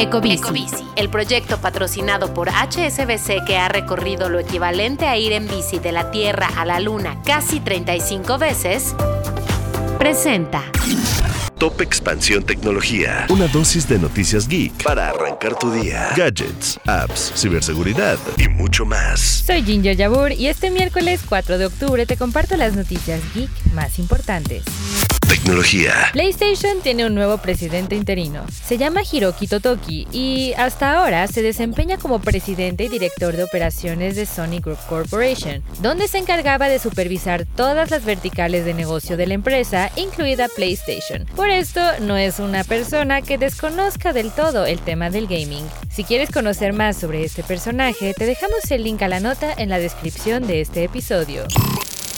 Ecobici, el proyecto patrocinado por HSBC que ha recorrido lo equivalente a ir en bici de la Tierra a la Luna casi 35 veces, presenta Top Expansión Tecnología. Una dosis de noticias geek para arrancar tu día. Gadgets, apps, ciberseguridad y mucho más. Soy Ginger Yabur y este miércoles 4 de octubre te comparto las noticias geek más importantes. Tecnología. PlayStation tiene un nuevo presidente interino. Se llama Hiroki Totoki y hasta ahora se desempeña como presidente y director de operaciones de Sony Group Corporation, donde se encargaba de supervisar todas las verticales de negocio de la empresa, incluida PlayStation. Por esto, no es una persona que desconozca del todo el tema del gaming. Si quieres conocer más sobre este personaje, te dejamos el link a la nota en la descripción de este episodio.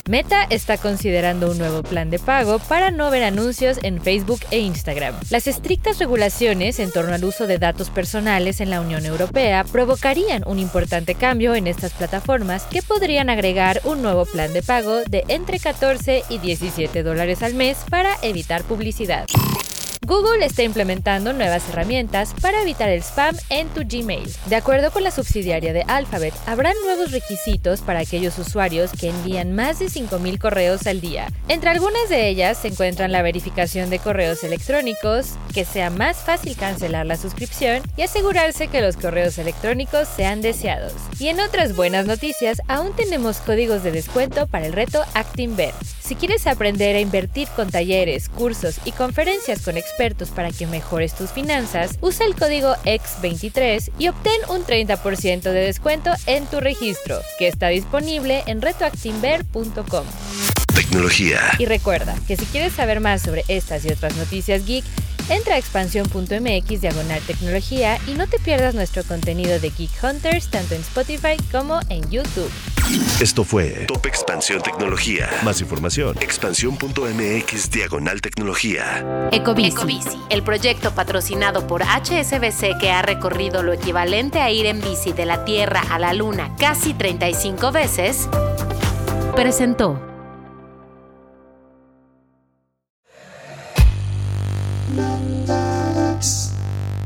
Meta está considerando un nuevo plan de pago para no ver anuncios en Facebook e Instagram. Las estrictas regulaciones en torno al uso de datos personales en la Unión Europea provocarían un importante cambio en estas plataformas que podrían agregar un nuevo plan de pago de entre 14 y 17 dólares al mes para evitar publicidad. Google está implementando nuevas herramientas para evitar el spam en tu Gmail. De acuerdo con la subsidiaria de Alphabet, habrán nuevos requisitos para aquellos usuarios que envían más de 5.000 correos al día. Entre algunas de ellas se encuentran la verificación de correos electrónicos, que sea más fácil cancelar la suscripción y asegurarse que los correos electrónicos sean deseados. Y en otras buenas noticias, aún tenemos códigos de descuento para el reto ActinVer. Si quieres aprender a invertir con talleres, cursos y conferencias con expertos para que mejores tus finanzas, usa el código X23 y obtén un 30% de descuento en tu registro, que está disponible en retoactinver.com. Tecnología. Y recuerda que si quieres saber más sobre estas y otras noticias geek, entra a expansión.mx diagonal tecnología y no te pierdas nuestro contenido de Geek Hunters tanto en Spotify como en YouTube. Esto fue Top Expansión Tecnología. Más información. Expansión.mx diagonal tecnología. Ecobici, el proyecto patrocinado por HSBC que ha recorrido lo equivalente a ir en bici de la Tierra a la Luna casi 35 veces, presentó.